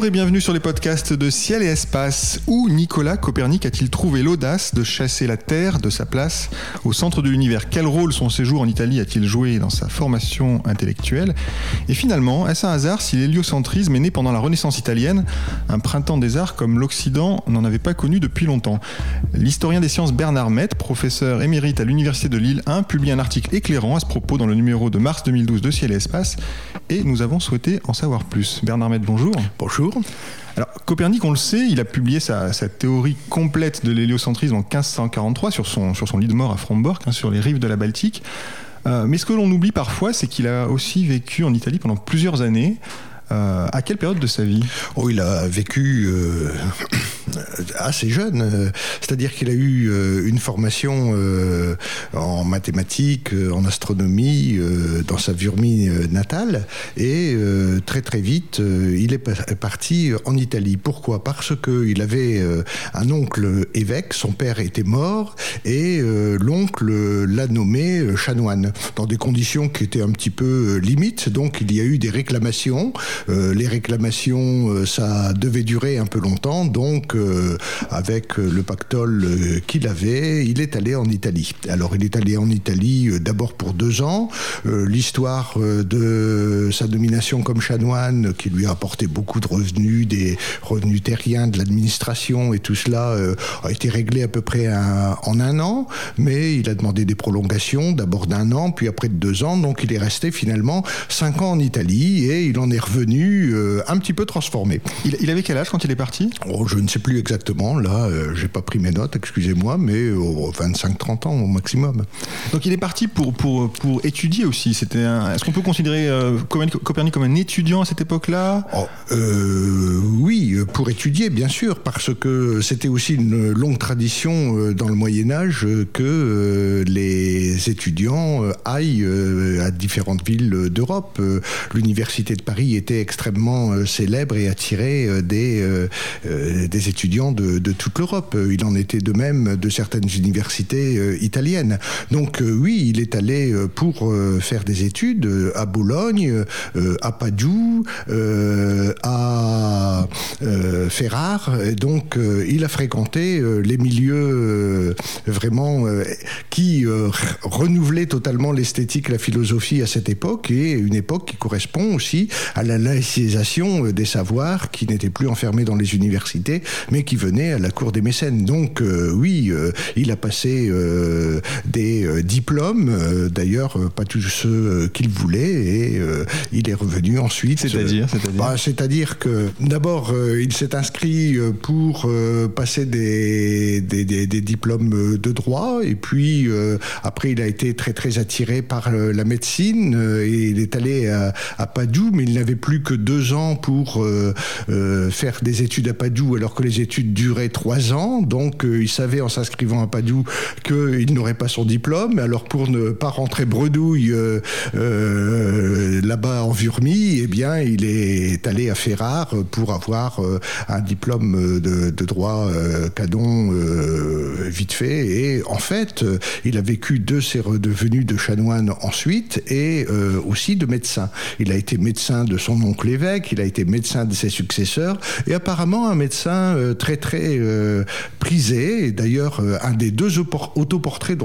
Bonjour et bienvenue sur les podcasts de Ciel et Espace. Où Nicolas Copernic a-t-il trouvé l'audace de chasser la Terre de sa place au centre de l'univers? Quel rôle son séjour en Italie a-t-il joué dans sa formation intellectuelle? Et finalement, est-ce un hasard si l'héliocentrisme est né pendant la Renaissance italienne, un printemps des arts comme l'Occident n'en avait pas connu depuis longtemps L'historien des sciences Bernard Met, professeur émérite à l'Université de Lille 1, publie un article éclairant à ce propos dans le numéro de mars 2012 de Ciel et Espace et nous avons souhaité en savoir plus. Bernard Met, bonjour. Bonjour. Alors, Copernic, on le sait, il a publié sa, théorie complète de l'héliocentrisme en 1543 sur son, lit de mort à Frombork, hein, sur les rives de la Baltique. Euh, mais ce que l'on oublie parfois, c'est qu'il a aussi vécu en Italie pendant plusieurs années. Euh, à quelle période de sa vie Oh, il a vécu euh, assez jeune. euh, C'est-à-dire qu'il a eu euh, une formation euh, en mathématiques, en astronomie, dans sa Vurmie natale. Et très très vite, il est pa- parti en Italie. Pourquoi? Parce qu'il avait un oncle évêque, son père était mort, et l'oncle l'a nommé chanoine, dans des conditions qui étaient un petit peu limites. Donc il y a eu des réclamations. Euh, les réclamations, euh, ça devait durer un peu longtemps. Donc euh, avec le pactole qu'il avait, il est allé en Italie. Alors il est allé en Italie d'abord pour deux ans. L'histoire de sa domination comme chanoine, qui lui a apporté beaucoup de revenus, des revenus terriens, de l'administration et tout cela, a été réglé à peu près en un an. Mais il a demandé des prolongations, d'abord d'un an, puis après de deux ans. Donc il est resté finalement cinq ans en Italie et il en est revenu euh, un petit peu transformé. il, il avait quel âge quand il est parti? Oh, je ne sais plus exactement, là, euh, j'ai pas pris mes notes, excusez-moi, mais oh, 25-30 ans au maximum. Donc il est parti pour, pour, pour étudier aussi. C'était un- Est-ce qu'on peut considérer euh, Copernic, comme un étudiant à cette époque-là? Oh, euh, oui, pour étudier, bien sûr, parce que c'était aussi une longue tradition dans le Moyen Âge euh, que les étudiants aillent à différentes villes d'Europe. L'université de Paris était extrêmement euh, célèbre et attirait euh, des, euh, des étudiants de, de toute l'Europe. Il en était de même de certaines universités italiennes. Donc oui, il est allé pour faire des études à Bologne, à Padoue, à Ferrare. Donc il a fréquenté les milieux vraiment qui renouvelaient totalement l'esthétique, la philosophie à cette époque et une époque qui correspond aussi à la laïcisation euh, des savoirs qui n'étaient plus enfermés dans les universités mais qui venaient à la cour des mécènes. Donc euh, oui, euh, il a passé euh, des diplômes, d'ailleurs pas tous ceux qu'il voulait et il est revenu ensuite. C'est-à-dire, c'est-à-dire Bah, C'est-à-dire que d'abord il s'est inscrit pour passer des, des, des- des diplômes de droit et puis après il a été très très attiré par la médecine et il est allé à, à Padoue mais il n'avait plus que deux ans pour euh, euh, faire des études à Padoue alors que les études duraient trois ans. Donc euh, il savait en s'inscrivant à Padoue qu'il n'aurait pas son diplôme. Alors pour ne pas rentrer bredouille là-bas en Vurmie eh bien il est allé à Ferrare pour avoir un diplôme de, droit canon vite fait. Et en fait il a vécu de ses redevenus de chanoine ensuite et aussi de médecin. Il a été médecin de son oncle évêque il a été médecin de ses successeurs et apparemment un médecin euh, très très euh, prisé et d'ailleurs euh, un des deux autoportraits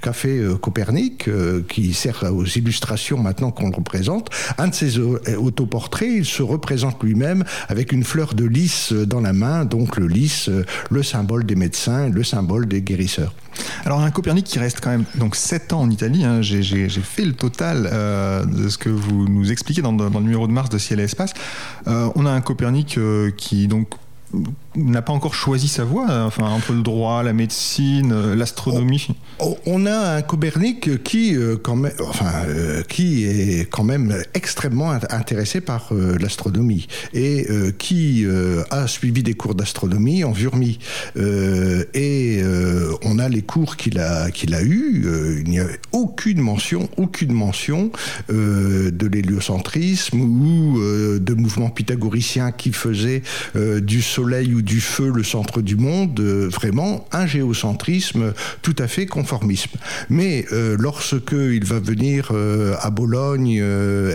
qu'a fait Copernic qui sert aux illustrations maintenant qu'on le représente un de au- autoportraits il se représente lui-même avec une fleur de lys dans la main donc le lys le symbole des médecins le symbole des guérisseurs Alors un Copernic qui reste quand même donc 7 ans en Italie, hein, j'ai- fait le total euh, de ce que vous nous expliquez dans, dans le numéro de mars de Ciel et Espace. Euh, on a un Copernic euh, qui donc n'a pas encore choisi sa voie, enfin entre le droit, la médecine, l'astronomie. On a un Copernic qui, quand même, enfin, qui est quand même extrêmement intéressé par l'astronomie et qui a suivi des cours d'astronomie en Vurmi. et on a les cours qu'il a qu'il a eu. il n'y a aucune mention, aucune mention de l'héliocentrisme ou de mouvements pythagoriciens qui faisaient du Soleil ou du feu le centre du monde, euh, vraiment un géocentrisme tout à fait conformisme. Mais euh, lorsque il va venir euh, à Bologne,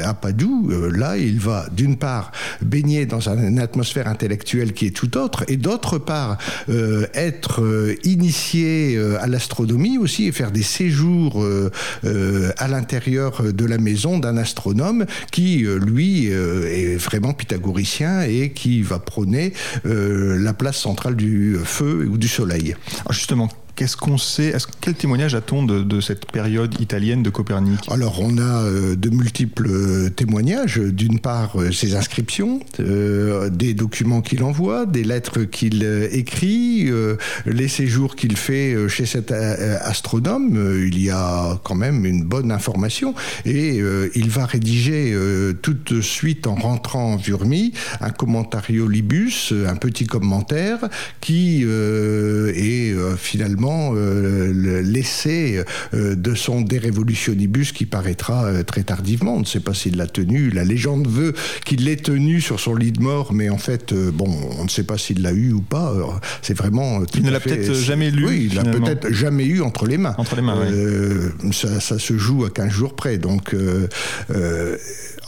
à Padoue, là, il va d'une part baigner dans une atmosphère intellectuelle qui est tout autre, et d'autre part être initié à l'astronomie aussi et faire des séjours à l'intérieur de la maison d'un astronome qui, lui, est vraiment pythagoricien et qui va prôner la place centrale du feu ou du soleil. justement, Qu'est-ce qu'on sait Quel témoignage a-t-on de, cette période italienne de Copernic? Alors, on a euh, de multiples euh, témoignages. D'une part, euh, ses inscriptions, des documents qu'il envoie, des lettres qu'il écrit, les séjours qu'il fait chez cet astronome. il y a quand même une bonne information. Et il va rédiger tout de suite, en rentrant en Vurmi, un commentario libus, un petit commentaire qui est finalement euh, l'essai euh, de son De Revolutionibus qui paraîtra euh, très tardivement. On ne sait pas s'il l'a tenu. La légende veut qu'il l'ait tenu sur son lit de mort, mais en fait, bon, on ne sait pas s'il l'a eu ou pas. C'est vraiment. Il ne l'a peut-être jamais lu. Oui, il l'a peut-être jamais eu entre les mains. Entre les mains, ça, ça, se joue à 15 jours près. Donc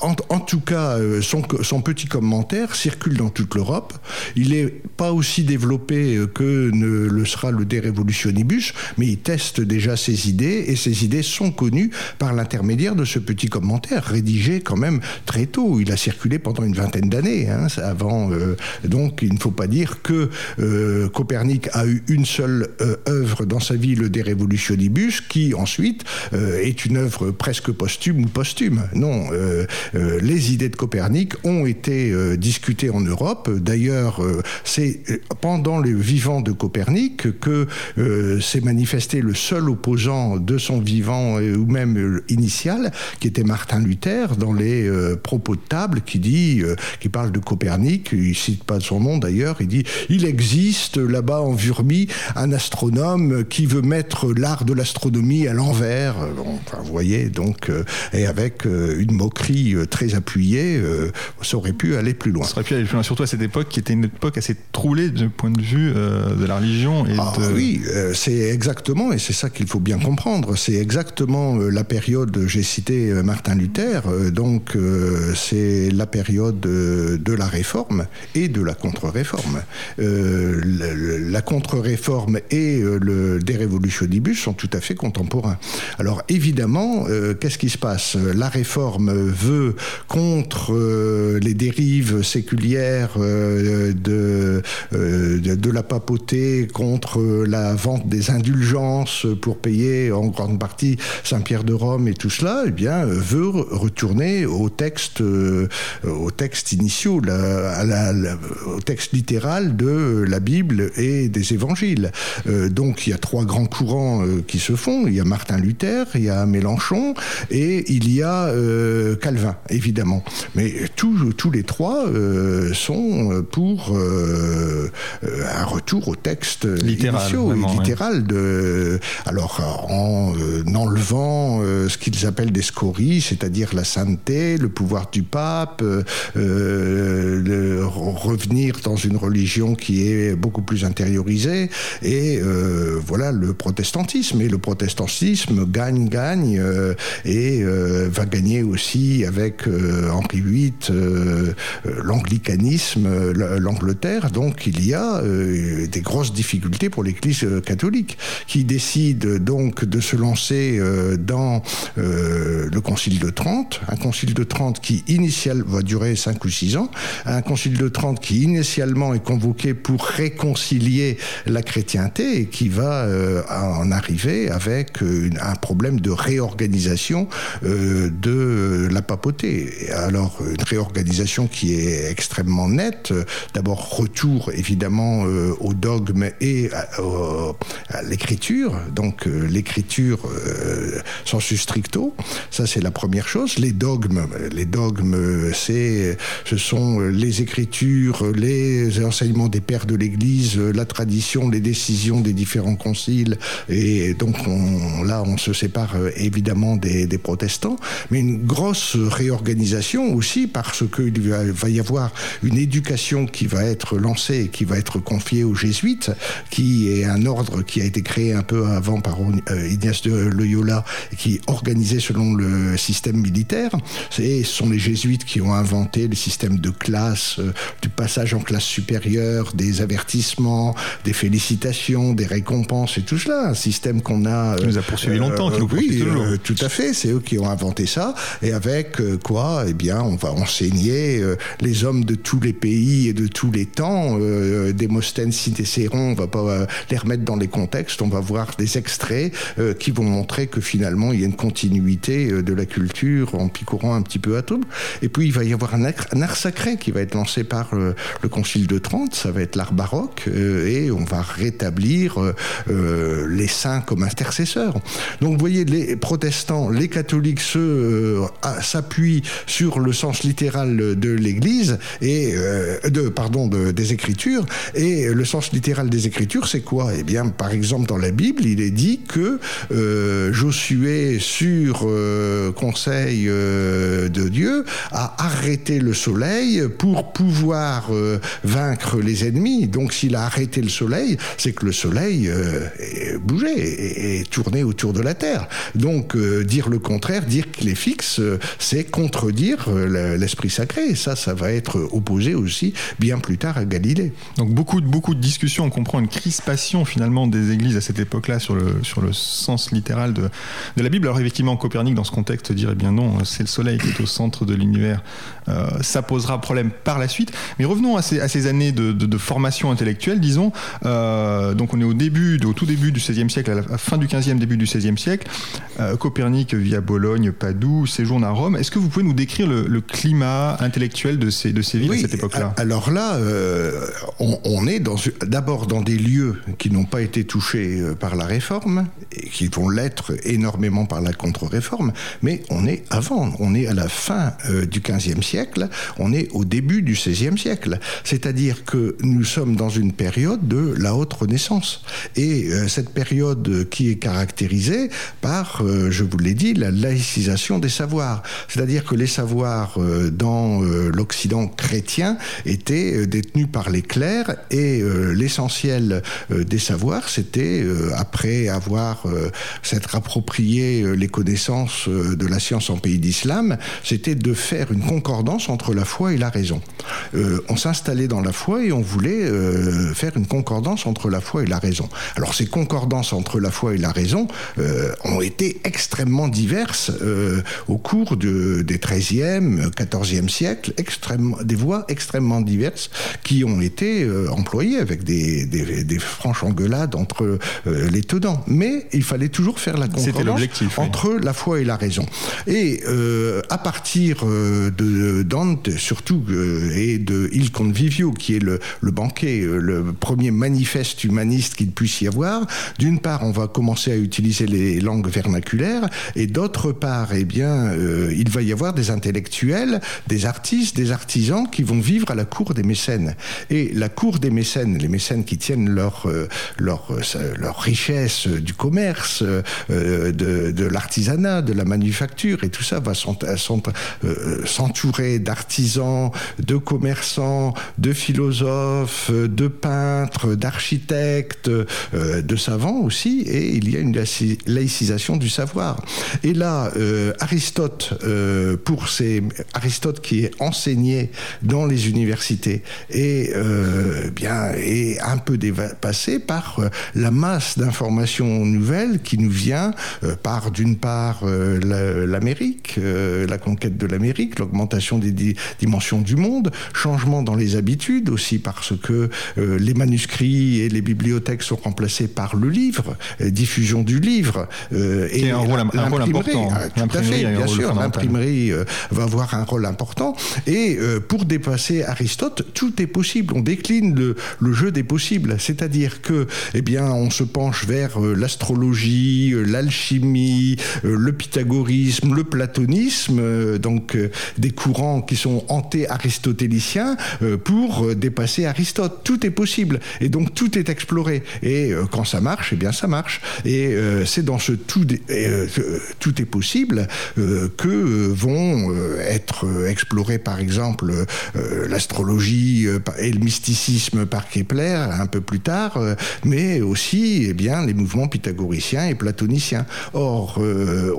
en, tout cas, son, petit commentaire circule dans toute l'Europe. Il n'est pas aussi développé que ne le sera le Revolutionibus, mais il teste déjà ses idées et ses idées sont connues par l'intermédiaire de ce petit commentaire rédigé quand même très tôt. Il a circulé pendant une vingtaine d'années hein, avant. Euh, donc, il ne faut pas dire que Copernic a eu une seule œuvre dans sa vie, le De Revolutionibus, qui ensuite est une œuvre presque posthume ou posthume. Non. Euh, les idées de Copernic ont été euh, discutées en Europe. D'ailleurs, euh, c'est pendant le vivant de Copernic que s'est manifesté le seul opposant de son vivant ou même initial, qui était Martin Luther, dans les propos de table, qui dit, qui parle de Copernic, il cite pas son nom d'ailleurs, il dit il existe là-bas en Vurmi un astronome qui veut mettre l'art de l'astronomie à l'envers. enfin, vous voyez, donc, et avec une moquerie très appuyé, euh, ça aurait pu aller plus loin. Ça aurait pu aller plus loin, surtout à cette époque qui était une époque assez troublée du point de vue euh, de la religion. Et ah, Oui, euh, c'est exactement, et c'est ça qu'il faut bien comprendre, c'est exactement la période, j'ai cité Martin Luther, donc c'est la période de la réforme et de la contre-réforme. la contre-réforme et le De Revolutionibus sont tout à fait contemporains. Alors évidemment, qu'est-ce qui se passe? La réforme veut contre euh, les dérives séculières euh, euh, de, de, la papauté, contre la vente des indulgences pour payer en grande partie Saint-Pierre de Rome et tout cela, eh bien, veut retourner au texte, au texte initiaux, au texte littéral de la Bible et des évangiles. donc il y a trois grands courants qui se font. Il y a Martin Luther, il y a Mélenchon et il y a Calvin évidemment. Mais tous, tous les trois euh, sont pour euh, un retour au texte littéral, littéral de. Alors en euh, enlevant ce qu'ils appellent des scories, c'est-à-dire la sainteté, le pouvoir du pape, revenir dans une religion qui est beaucoup plus intériorisée, et voilà le protestantisme. Et le protestantisme gagne, gagne, et va gagner aussi avec euh, Henri VIII, euh, euh, l'anglicanisme, l'Angleterre. Donc il y a des grosses difficultés pour l'Église catholique qui décide donc de se lancer dans le Concile de Trente, un Concile de Trente qui initialement va durer 5 ou 6 ans, un Concile de Trente qui initialement est convoqué pour réconcilier la chrétienté et qui va en arriver avec un problème de réorganisation de la papauté. Alors une réorganisation qui est extrêmement net. D'abord, retour évidemment au dogme et à, l'écriture. Donc, l'écriture sensu stricto, ça c'est la première chose. Les dogmes, les dogmes, c'est, ce sont les écritures, les enseignements des pères de l'Église, la tradition, les décisions des différents conciles. Et donc, on, là, on se sépare évidemment des, des protestants, mais une grosse réorganisation aussi parce qu'il va y avoir une éducation qui va être lancée, qui va être confiée aux jésuites, qui est un ordre qui a été créé un peu avant par euh, Ignace de Loyola, qui organisait selon le système militaire. Ce sont les jésuites qui ont inventé le système de classe, euh, du passage en classe supérieure, des avertissements, des félicitations, des récompenses et tout cela. Un système qu'on a. Qui nous a poursuivi longtemps, qui nous oui, toujours. tout à fait. C'est eux qui ont inventé ça. Et avec quoi? Eh bien, on va enseigner les hommes de tous les pays et de tous les temps. Démosthène, Cicéron, on va pas les remettre dans les contextes. On va voir des extraits qui vont montrer que finalement, il y a une continuité de la culture en picorant un petit peu à tout. Et puis, il va y avoir un art, sacré qui va être lancé par le Concile de Trente. Ça va être l'art baroque. et on va rétablir les saints comme intercesseurs. Donc, vous voyez, les protestants, les catholiques s'appuient sur le sens littéral de l'Église et de pardon de, des Écritures. Et le sens littéral des Écritures, c'est quoi? Eh bien, par exemple, dans la Bible, il est dit que Josué, sur conseil de Dieu, a arrêté le soleil pour pouvoir vaincre les ennemis. Donc, s'il a arrêté le soleil, c'est que le soleil bougeait et, et tournait autour de la terre. Donc, dire le contraire, dire qu'il est fixe, c'est contredire l'esprit sacré. Et ça, ça va être opposé aussi bien plus tard à Galilée. Donc, beaucoup beaucoup de discussions. On comprend une crispation finalement des églises à cette époque-là sur le, sur le sens littéral de, de la Bible. Alors, effectivement, Copernic, dans ce contexte, dirait bien non, c'est le soleil qui est au centre de l'univers. Euh, ça posera problème par la suite. Mais revenons à ces, à ces années de, de, de, formation intellectuelle, disons. Euh, donc, on est au début, au tout début du XVIe siècle, à la fin du XVe, début du XVIe siècle. Euh, Copernic via Bologne, Padoue, séjourne à Rome. Est-ce que vous pouvez nous décrire le, le climat intellectuel de ces, de ces villes oui, à cette époque-là? Alors là, euh, on, on, est d'abord dans des lieux qui n'ont pas été touchés euh, par la réforme et qui vont l'être énormément par la contre-réforme, mais on est avant, on est à la fin euh, du XVe siècle, on est au début du XVIe siècle. C'est-à-dire que nous sommes dans une période de la haute renaissance. Et euh, cette période qui est caractérisée par, euh, je vous l'ai dit, la laïcisation des savoirs. C'est-à-dire que les savoirs dans l'Occident chrétien étaient détenus par les clercs et l'essentiel des savoirs, c'était, après avoir s'être approprié les connaissances de la science en pays d'islam, c'était de faire une concordance entre la foi et la raison. Euh, on s'installait dans la foi et on voulait euh, faire une concordance entre la foi et la raison. Alors ces concordances entre la foi et la raison euh, ont été extrêmement diverses au cours de, des 13e, 14e siècles, des voies extrêmement diverses qui ont été employées avec des, des, franches engueulades entre les tenants. Mais il fallait toujours faire la concordance entre oui. la foi et la raison. Et à partir de Dante, surtout, et de Il Convivio, qui est le, le banquet, le premier manifeste humaniste qu'il puisse y avoir. D'une part, on va commencer à utiliser les langues vernaculaires, et d'autre part, eh bien, euh, il va y avoir des intellectuels, des artistes, des artisans qui vont vivre à la cour des mécènes. Et la cour des mécènes, les mécènes qui tiennent leur, euh, leur, euh, leur richesse du commerce, euh, de, l'artisanat, de la manufacture, et tout ça va s'entourer d'artisans, de commerçants, de philosophes, de peintres, d'architectes, euh, de savants aussi, et il y a une laïcisation du savoir. Et là, euh, Aristote, euh, pour ces Aristote qui est enseigné dans les universités, et euh, bien est un peu dépassé par euh, la masse d'informations nouvelles qui nous vient euh, par d'une part l'Amérique, la conquête de l'Amérique, l'augmentation des di dimensions du monde, changement dans les habitudes aussi parce que euh, les manuscrits et les bibliothèques sont remplacés par le livre, euh, diffusion du livre. Euh, et un rôle, un rôle important. Tout à fait, bien sûr. L'imprimerie va avoir un rôle important. Et pour dépasser Aristote, tout est possible. On décline le, le jeu des possibles, c'est-à-dire que, eh bien, on se penche vers l'astrologie, l'alchimie, le pythagorisme, le platonisme, donc des courants qui sont anté-aristotéliciens pour dépasser Aristote. Tout est possible et donc tout est exploré. Et quand ça marche, eh bien ça marche. Et c'est dans ce tout, tout est possible que vont être explorés par exemple l'astrologie et le mysticisme par Kepler un peu plus tard, aussi eh bien, les mouvements pythagoriciens et platoniciens. Or,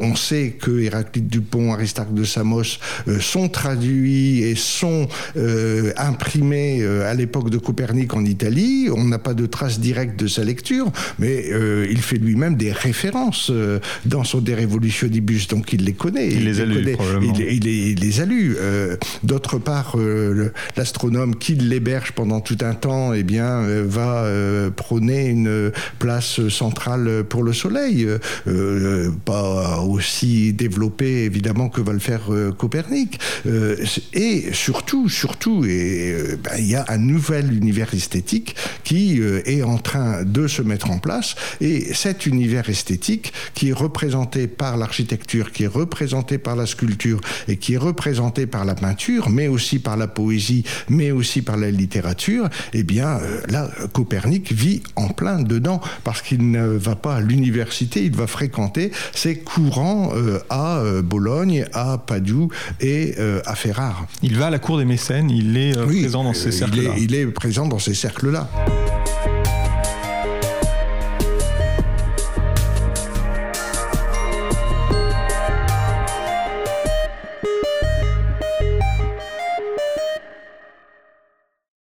on sait que Héraclite Dupont, Aristarque de Samos sont traduits et sont imprimés à l'époque de Copernic en Italie. On n'a pas de traces directes de sa lecture, mais il fait lui-même des références dans son De Revolutionibus, donc il les connaît. Il, les a lus, il, les a lus. D'autre part, l'astronome qui l'héberge pendant tout un temps, eh bien, va prôner une place centrale pour le Soleil. pas aussi développée, évidemment, que va le faire Copernic. et surtout, surtout, ben, il y a un nouvel univers esthétique qui est en train de se mettre en place. Et cet univers esthétique, qui est représenté par l'architecture, qui est représenté par la sculpture et qui est représenté par la peinture, mais aussi par la poésie, mais aussi par la littérature, eh bien là, Copernic vit en plein dedans parce qu'il ne va pas à l'université, il va fréquenter ces courants à Bologne, à Padoue et à Ferrare. Il va à la cour des mécènes, il est présent dans ces cercles-là. il est présent dans ces cercles-là.